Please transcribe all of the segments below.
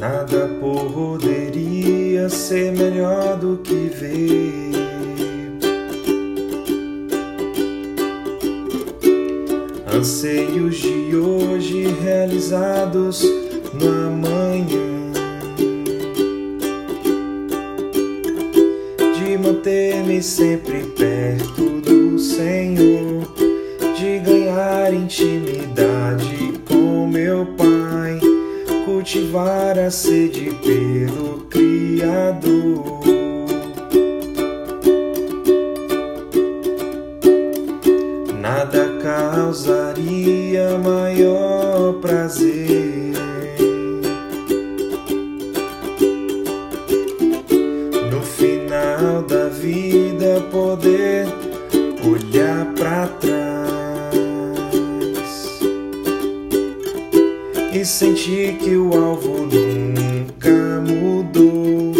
Nada poderia ser melhor do que ver. Anseios de hoje realizados no amanhã. De manter-me sempre perto cultivar a sede pelo Criador. Nada causaria maior prazer. No final da vida, poder olhar para trás. E senti que o alvo nunca mudou.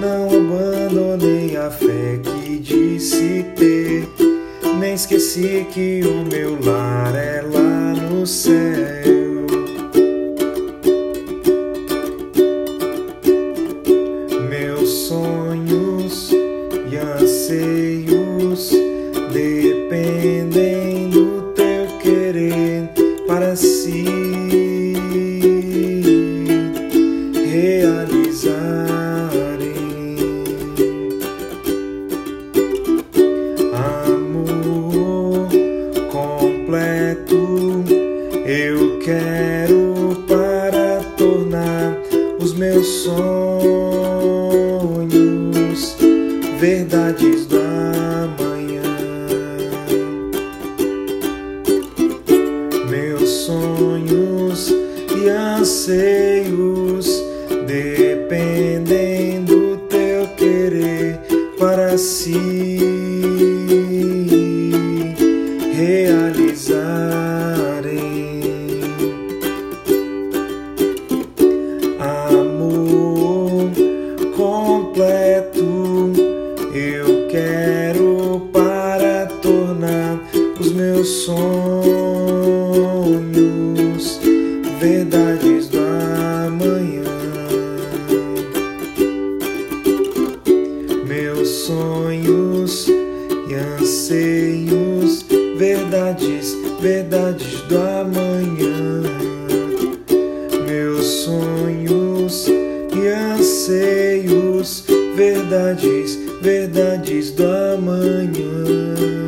Não abandonei a fé que disse ter, nem esqueci que o meu lar é lá no céu. Meus sonhos e anseios dependem do teu querer para si. Amor completo eu quero para tornar os meus sonhos verdades do amanhã. Meus sonhos e anseios dependem do teu querer para si realizarem. Amor completo eu quero para tornar os meus sonhos verdades sonhos e anseios verdades, verdades do amanhã. Meus sonhos e anseios, verdades, verdades do amanhã.